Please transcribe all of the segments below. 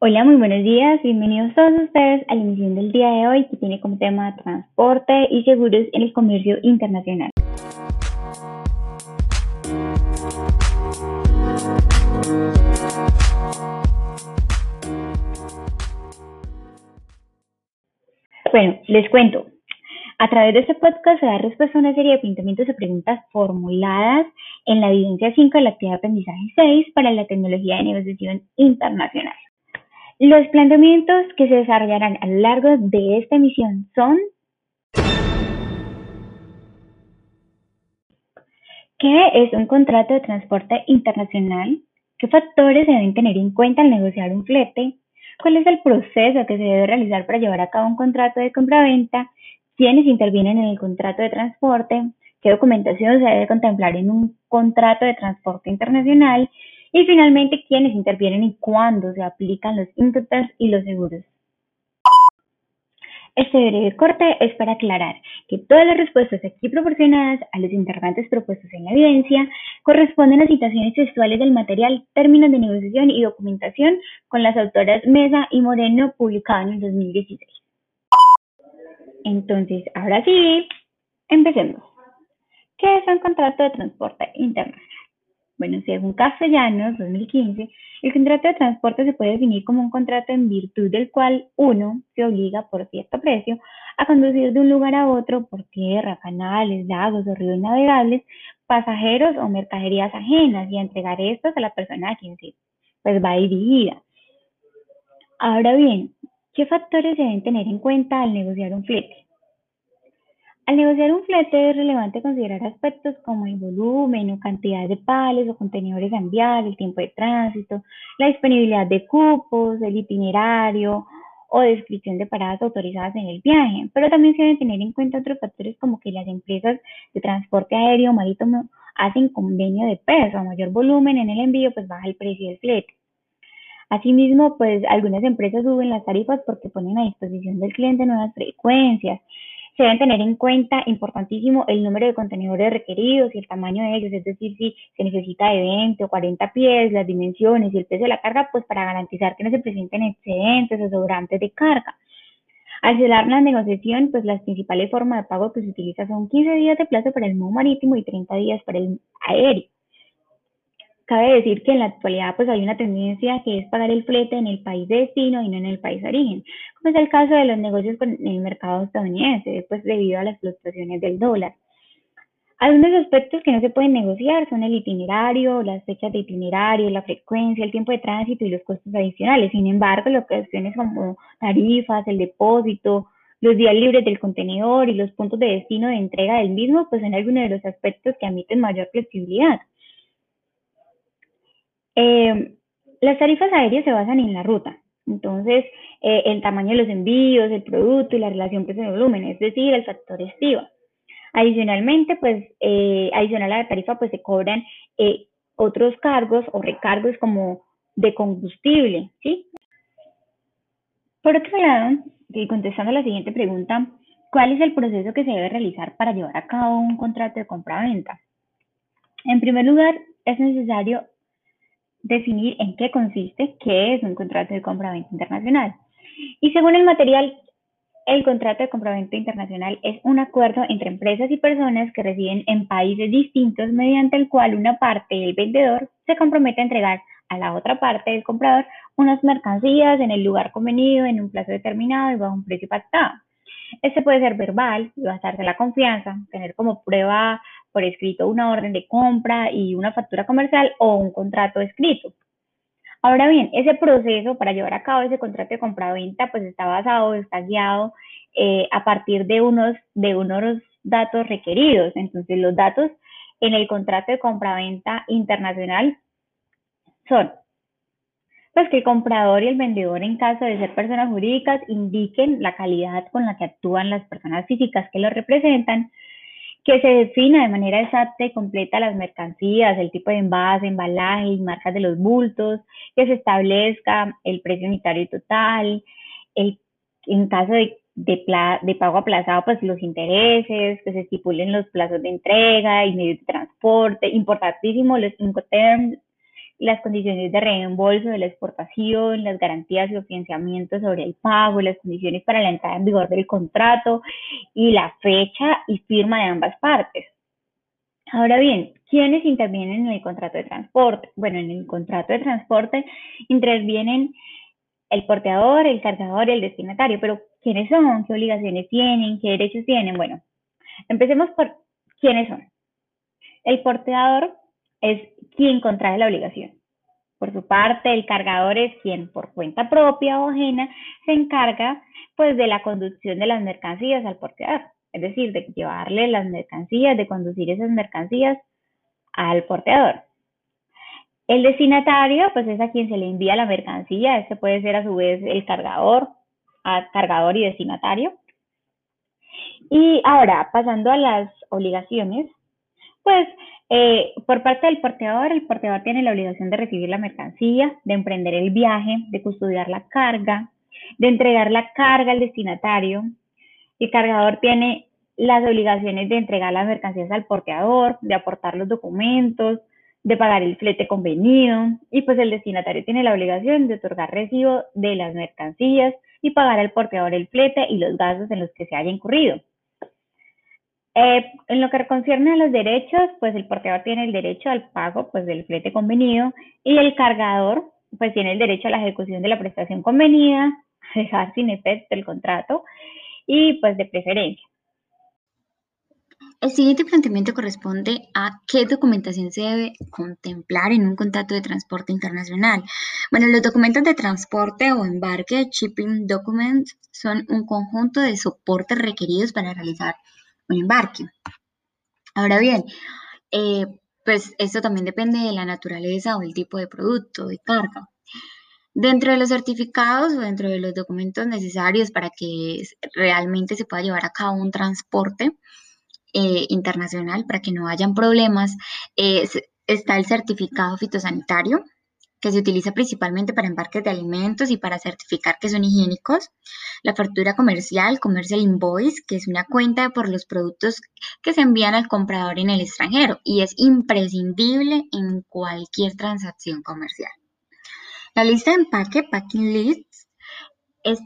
Hola, muy buenos días. Bienvenidos todos ustedes a la emisión del día de hoy que tiene como tema transporte y seguros en el comercio internacional. Bueno, les cuento. A través de este podcast se da respuesta a una serie de planteamientos y preguntas formuladas en la evidencia 5 de la actividad de aprendizaje 6 para la tecnología de negociación internacional. Los planteamientos que se desarrollarán a lo largo de esta emisión son ¿Qué es un contrato de transporte internacional? ¿Qué factores se deben tener en cuenta al negociar un flete? ¿Cuál es el proceso que se debe realizar para llevar a cabo un contrato de compra-venta? ¿Quiénes intervienen en el contrato de transporte? ¿Qué documentación se debe contemplar en un contrato de transporte internacional? Y finalmente, quiénes intervienen y cuándo se aplican los inputs y los seguros. Este breve corte es para aclarar que todas las respuestas aquí proporcionadas a los interrogantes propuestos en la evidencia corresponden a citaciones textuales del material, términos de negociación y documentación con las autoras Mesa y Moreno publicado en el 2016. Entonces, ahora sí, empecemos. ¿Qué es un contrato de transporte internacional? Bueno, según Castellanos 2015, el contrato de transporte se puede definir como un contrato en virtud del cual uno se obliga por cierto precio a conducir de un lugar a otro por tierra, canales, lagos o ríos navegables, pasajeros o mercaderías ajenas y a entregar estas a la persona a quien se pues, va dirigida. Ahora bien, ¿qué factores se deben tener en cuenta al negociar un flete? Al negociar un flete es relevante considerar aspectos como el volumen o cantidad de pales o contenedores a enviar, el tiempo de tránsito, la disponibilidad de cupos, el itinerario o descripción de paradas autorizadas en el viaje. Pero también se deben tener en cuenta otros factores como que las empresas de transporte aéreo o marítimo hacen convenio de peso, a mayor volumen en el envío pues baja el precio del flete. Asimismo, pues algunas empresas suben las tarifas porque ponen a disposición del cliente nuevas frecuencias se deben tener en cuenta, importantísimo, el número de contenedores requeridos y el tamaño de ellos, es decir, si se necesita de 20 o 40 pies, las dimensiones y el peso de la carga, pues para garantizar que no se presenten excedentes o sobrantes de carga. Al cerrar la negociación, pues las principales formas de pago que se utiliza son 15 días de plazo para el modo marítimo y 30 días para el aéreo. Cabe decir que en la actualidad pues hay una tendencia que es pagar el flete en el país de destino y no en el país de origen, como es el caso de los negocios con el mercado estadounidense, pues debido a las fluctuaciones del dólar. Algunos aspectos que no se pueden negociar son el itinerario, las fechas de itinerario, la frecuencia, el tiempo de tránsito y los costos adicionales. Sin embargo, que cuestiones como tarifas, el depósito, los días libres del contenedor y los puntos de destino de entrega del mismo, pues son algunos de los aspectos que admiten mayor flexibilidad. Eh, las tarifas aéreas se basan en la ruta, entonces eh, el tamaño de los envíos, el producto y la relación precio-volumen, es decir, el factor estiva. Adicionalmente, pues, eh, adicional a la tarifa, pues se cobran otros cargos o recargos como de combustible, ¿sí? Por otro lado, y contestando a la siguiente pregunta, ¿cuál es el proceso que se debe realizar para llevar a cabo un contrato de compra-venta? En primer lugar, es necesario definir en qué consiste, qué es un contrato de compraventa internacional. Y según el material, el contrato de compraventa internacional es un acuerdo entre empresas y personas que residen en países distintos mediante el cual una parte del vendedor se compromete a entregar a la otra parte del comprador unas mercancías en el lugar convenido, en un plazo determinado y bajo un precio pactado. Este puede ser verbal basarse en la confianza, tener como prueba por escrito una orden de compra y una factura comercial o un contrato escrito. Ahora bien, ese proceso para llevar a cabo ese contrato de compra-venta pues está basado, está guiado eh, a partir de unos, de unos datos requeridos. Entonces, los datos en el contrato de compra-venta internacional son pues que el comprador y el vendedor en caso de ser personas jurídicas indiquen la calidad con la que actúan las personas físicas que lo representan, que se defina de manera exacta y completa las mercancías, el tipo de envase, embalaje y marcas de los bultos, que se establezca el precio unitario total, el, en caso de de, de pago aplazado, pues los intereses, que se estipulen los plazos de entrega y medios de transporte, importantísimo los Incoterms, las condiciones de reembolso de la exportación, las garantías y financiamiento sobre el pago, las condiciones para la entrada en vigor del contrato y la fecha y firma de ambas partes. Ahora bien, ¿quiénes intervienen en el contrato de transporte? Bueno, en el contrato de transporte intervienen el porteador, el cargador y el destinatario, pero ¿quiénes son? ¿Qué obligaciones tienen? ¿Qué derechos tienen? Bueno, empecemos por quiénes son. El porteador es quien contrae la obligación. Por su parte, el cargador es quien por cuenta propia o ajena se encarga pues de la conducción de las mercancías al porteador, es decir, de llevarle las mercancías, de conducir esas mercancías al porteador. El destinatario, pues es a quien se le envía la mercancía, este puede ser a su vez el cargador, cargador y destinatario. Y ahora, pasando a las obligaciones, pues eh, por parte del porteador, el porteador tiene la obligación de recibir la mercancía, de emprender el viaje, de custodiar la carga, de entregar la carga al destinatario. El cargador tiene las obligaciones de entregar las mercancías al porteador, de aportar los documentos, de pagar el flete convenido y pues el destinatario tiene la obligación de otorgar recibo de las mercancías y pagar al porteador el flete y los gastos en los que se haya incurrido. Eh, en lo que concierne a los derechos, pues el porteador tiene el derecho al pago pues, del flete convenido y el cargador pues tiene el derecho a la ejecución de la prestación convenida, dejar sin efecto el contrato y pues de preferencia. El siguiente planteamiento corresponde a qué documentación se debe contemplar en un contrato de transporte internacional. Bueno, los documentos de transporte o embarque, shipping documents, son un conjunto de soportes requeridos para realizar un embarque. Ahora bien, eh, pues esto también depende de la naturaleza o el tipo de producto, de carga. Dentro de los certificados o dentro de los documentos necesarios para que realmente se pueda llevar a cabo un transporte, eh, internacional para que no hayan problemas. está el certificado fitosanitario, que se utiliza principalmente para embarques de alimentos y para certificar que son higiénicos. La factura comercial, Commercial Invoice, que es una cuenta por los productos que se envían al comprador en el extranjero y es imprescindible en cualquier transacción comercial. La lista de empaque, Packing List, es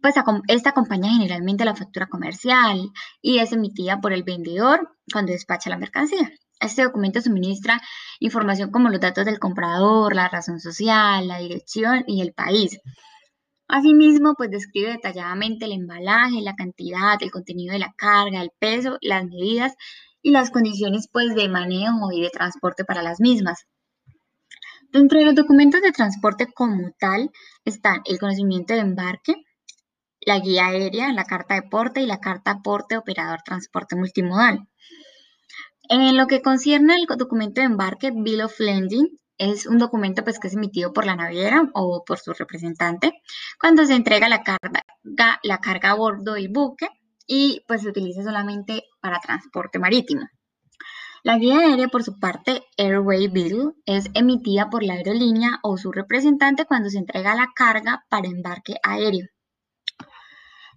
pues esta acompaña generalmente la factura comercial y es emitida por el vendedor cuando despacha la mercancía. Este documento suministra información como los datos del comprador, la razón social, la dirección y el país. Asimismo, pues describe detalladamente el embalaje, la cantidad, el contenido de la carga, el peso, las medidas y las condiciones pues de manejo y de transporte para las mismas. Dentro de los documentos de transporte como tal están el conocimiento de embarque, la guía aérea, la carta de porte y la carta porte operador transporte multimodal. En lo que concierne al documento de embarque, Bill of Landing, es un documento pues, que es emitido por la naviera o por su representante cuando se entrega la carga, la carga a bordo del buque y pues se utiliza solamente para transporte marítimo. La guía aérea, por su parte, Airway Bill, es emitida por la aerolínea o su representante cuando se entrega la carga para embarque aéreo.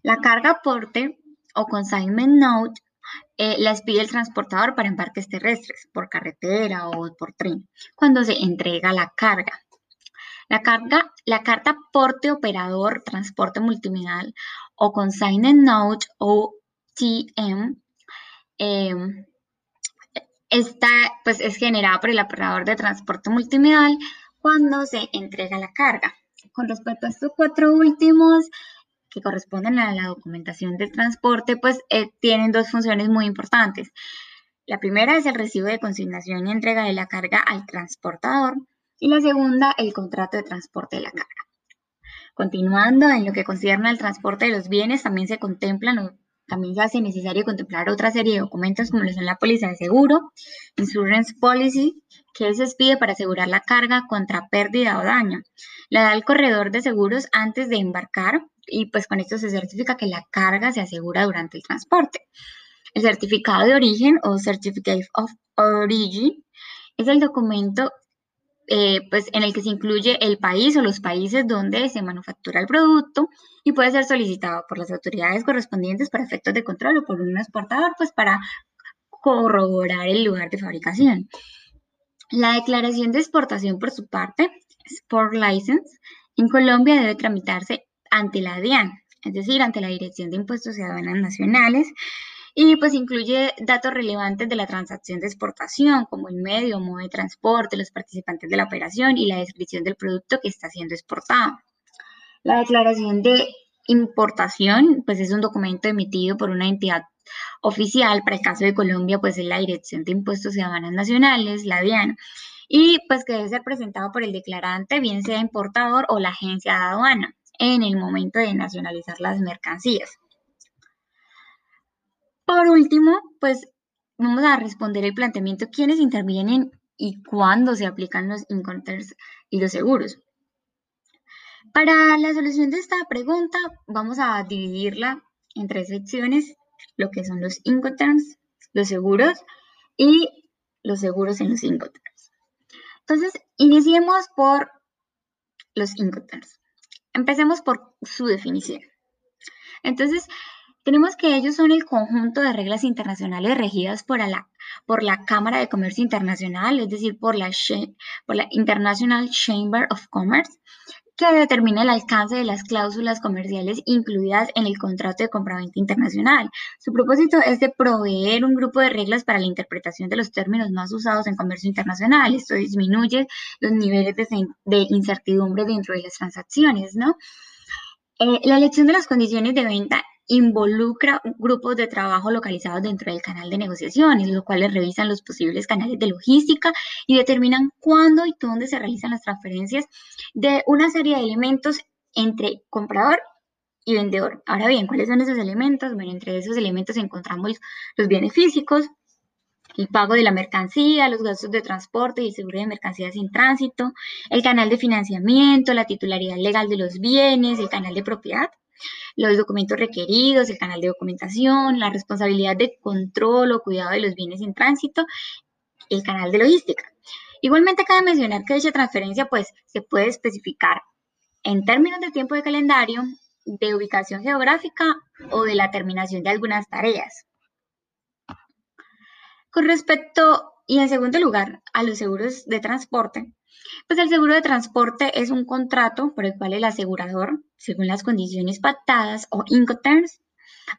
La carga porte o consignment note eh, las pide el transportador para embarques terrestres, por carretera o por tren, cuando se entrega la carga. La, carga, la carta porte operador transporte multimodal o consignment note o TM em, pues, es generada por el operador de transporte multimodal cuando se entrega la carga. Con respecto a estos cuatro últimos, que corresponden a la documentación del transporte, pues eh, tienen dos funciones muy importantes. La primera es el recibo de consignación y entrega de la carga al transportador y la segunda, el contrato de transporte de la carga. Continuando, en lo que concierne al transporte de los bienes, también se contemplan también se hace necesario contemplar otra serie de documentos como lo son la póliza de seguro, Insurance Policy, que se expide para asegurar la carga contra pérdida o daño. La da el corredor de seguros antes de embarcar y pues con esto se certifica que la carga se asegura durante el transporte. El certificado de origen o Certificate of Origin es el documento eh, pues, en el que se incluye el país o los países donde se manufactura el producto y puede ser solicitado por las autoridades correspondientes para efectos de control o por un exportador, pues para corroborar el lugar de fabricación. La declaración de exportación, por su parte, Sport License, en Colombia debe tramitarse ante la DIAN, es decir, ante la Dirección de Impuestos y Aduanas Nacionales, y pues incluye datos relevantes de la transacción de exportación, como el medio, modo de transporte, los participantes de la operación y la descripción del producto que está siendo exportado. La declaración de importación, pues es un documento emitido por una entidad oficial, para el caso de Colombia, pues es la Dirección de Impuestos y Aduanas Nacionales, la DIAN, y pues que debe ser presentado por el declarante, bien sea importador o la agencia de aduana, en el momento de nacionalizar las mercancías. Por último, pues vamos a responder el planteamiento quiénes intervienen y cuándo se aplican los incoterms y los seguros. Para la solución de esta pregunta, vamos a dividirla en tres secciones, lo que son los incoterms, los seguros y los seguros en los incoterms. Entonces, iniciemos por los incoterms. Empecemos por su definición. Entonces, tenemos que ellos son el conjunto de reglas internacionales regidas por la, por la Cámara de Comercio Internacional, es decir, por la, por la International Chamber of Commerce, que determina el alcance de las cláusulas comerciales incluidas en el contrato de compraventa internacional. Su propósito es de proveer un grupo de reglas para la interpretación de los términos más usados en comercio internacional. Esto disminuye los niveles de, incertidumbre dentro de las transacciones, ¿no? Eh, la elección de las condiciones de venta involucra grupos de trabajo localizados dentro del canal de negociaciones, los cuales revisan los posibles canales de logística y determinan cuándo y dónde se realizan las transferencias de una serie de elementos entre comprador y vendedor. Ahora bien, ¿cuáles son esos elementos? Bueno, entre esos elementos encontramos los bienes físicos, el pago de la mercancía, los gastos de transporte y seguro de mercancías en tránsito, el canal de financiamiento, la titularidad legal de los bienes, el canal de propiedad los documentos requeridos, el canal de documentación, la responsabilidad de control o cuidado de los bienes en tránsito, el canal de logística. Igualmente cabe mencionar que dicha transferencia pues se puede especificar en términos de tiempo de calendario, de ubicación geográfica o de la terminación de algunas tareas. Con respecto, y en segundo lugar, a los seguros de transporte, pues el seguro de transporte es un contrato por el cual el asegurador, según las condiciones pactadas o Incoterms,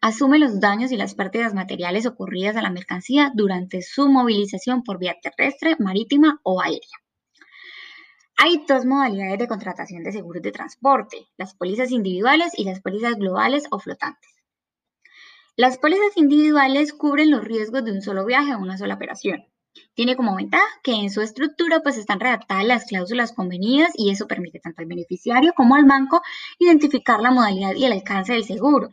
asume los daños y las pérdidas materiales ocurridas a la mercancía durante su movilización por vía terrestre, marítima o aérea. Hay dos modalidades de contratación de seguros de transporte, las pólizas individuales y las pólizas globales o flotantes. Las pólizas individuales cubren los riesgos de un solo viaje o una sola operación. Tiene como ventaja que en su estructura pues están redactadas las cláusulas convenidas y eso permite tanto al beneficiario como al banco identificar la modalidad y el alcance del seguro.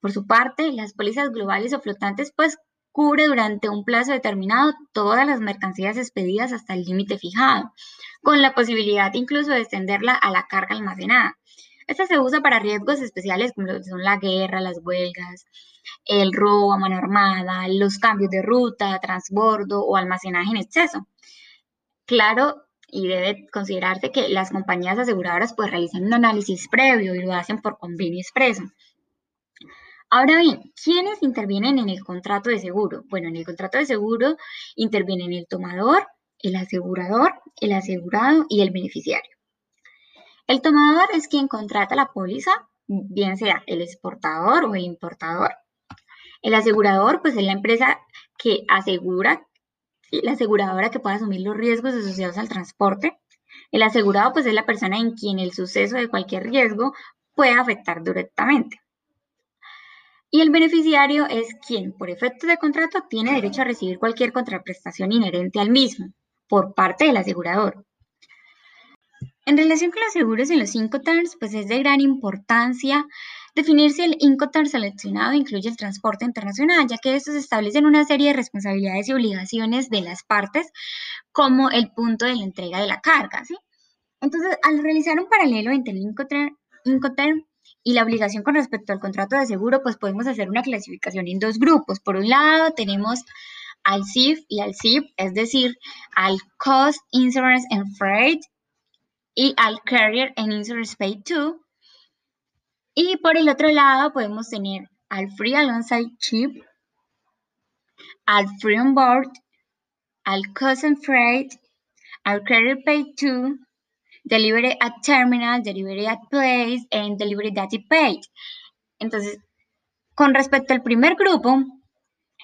Por su parte, las pólizas globales o flotantes pues cubre durante un plazo determinado todas las mercancías expedidas hasta el límite fijado, con la posibilidad incluso de extenderla a la carga almacenada. Esta se usa para riesgos especiales como son la guerra, las huelgas, el robo a mano armada, los cambios de ruta, transbordo o almacenaje en exceso. Claro, y debe considerarse que las compañías aseguradoras pues realizan un análisis previo y lo hacen por convenio expreso. Ahora bien, ¿quiénes intervienen en el contrato de seguro? Bueno, en el contrato de seguro intervienen el tomador, el asegurador, el asegurado y el beneficiario. El tomador es quien contrata la póliza, bien sea el exportador o el importador. El asegurador, pues es la empresa que asegura, la aseguradora que puede asumir los riesgos asociados al transporte. El asegurado, pues es la persona en quien el suceso de cualquier riesgo puede afectar directamente. Y el beneficiario es quien, por efecto de contrato, tiene derecho a recibir cualquier contraprestación inherente al mismo por parte del asegurador. En relación con los seguros en los Incoterms, pues es de gran importancia definir si el Incoterm seleccionado incluye el transporte internacional, ya que estos establecen una serie de responsabilidades y obligaciones de las partes, como el punto de la entrega de la carga. ¿sí? Entonces, al realizar un paralelo entre el Incoterm, y la obligación con respecto al contrato de seguro, pues podemos hacer una clasificación en dos grupos. Por un lado, tenemos al CIF y al CIP, es decir, al Cost, Insurance and Freight y al Carrier and Insurance Paid To. Y por el otro lado podemos tener al Free Alongside Chip, al Free On Board, al and Freight, al Carrier Paid To, Delivery at Terminal, Delivery at Place, and Delivery Data Paid. Entonces, con respecto al primer grupo,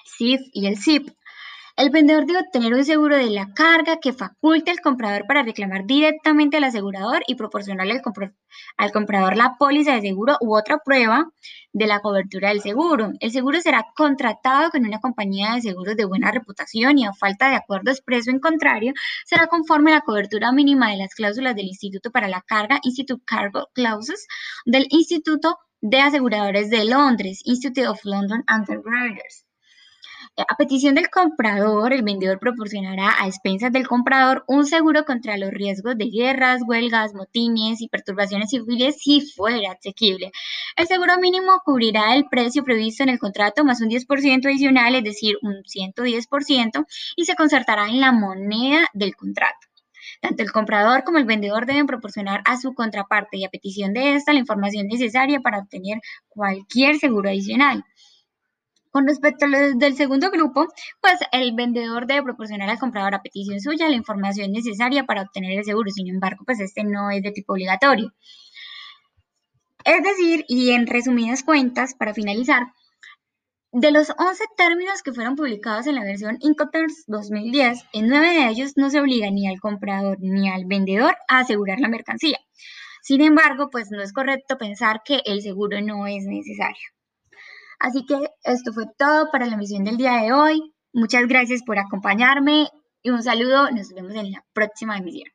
SIF y el SIP, el vendedor debe obtener un seguro de la carga que faculte al comprador para reclamar directamente al asegurador y proporcionarle al, comprador la póliza de seguro u otra prueba de la cobertura del seguro. El seguro será contratado con una compañía de seguros de buena reputación y a falta de acuerdo expreso en contrario, será conforme a la cobertura mínima de las cláusulas del Instituto para la Carga, Institute Cargo Clauses, del Instituto de Aseguradores de Londres, Institute of London Underwriters. A petición del comprador, el vendedor proporcionará a expensas del comprador un seguro contra los riesgos de guerras, huelgas, motines y perturbaciones civiles si fuera asequible. El seguro mínimo cubrirá el precio previsto en el contrato más un 10% adicional, es decir, un 110%, y se concertará en la moneda del contrato. Tanto el comprador como el vendedor deben proporcionar a su contraparte y a petición de esta la información necesaria para obtener cualquier seguro adicional. Con respecto al del segundo grupo, pues el vendedor debe proporcionar al comprador a petición suya la información necesaria para obtener el seguro. Sin embargo, pues este no es de tipo obligatorio. Es decir, y en resumidas cuentas, para finalizar, de los 11 términos que fueron publicados en la versión Incoterms 2010, en 9 de ellos no se obliga ni al comprador ni al vendedor a asegurar la mercancía. Sin embargo, pues no es correcto pensar que el seguro no es necesario. Así que esto fue todo para la emisión del día de hoy. Muchas gracias por acompañarme y un saludo. Nos vemos en la próxima emisión.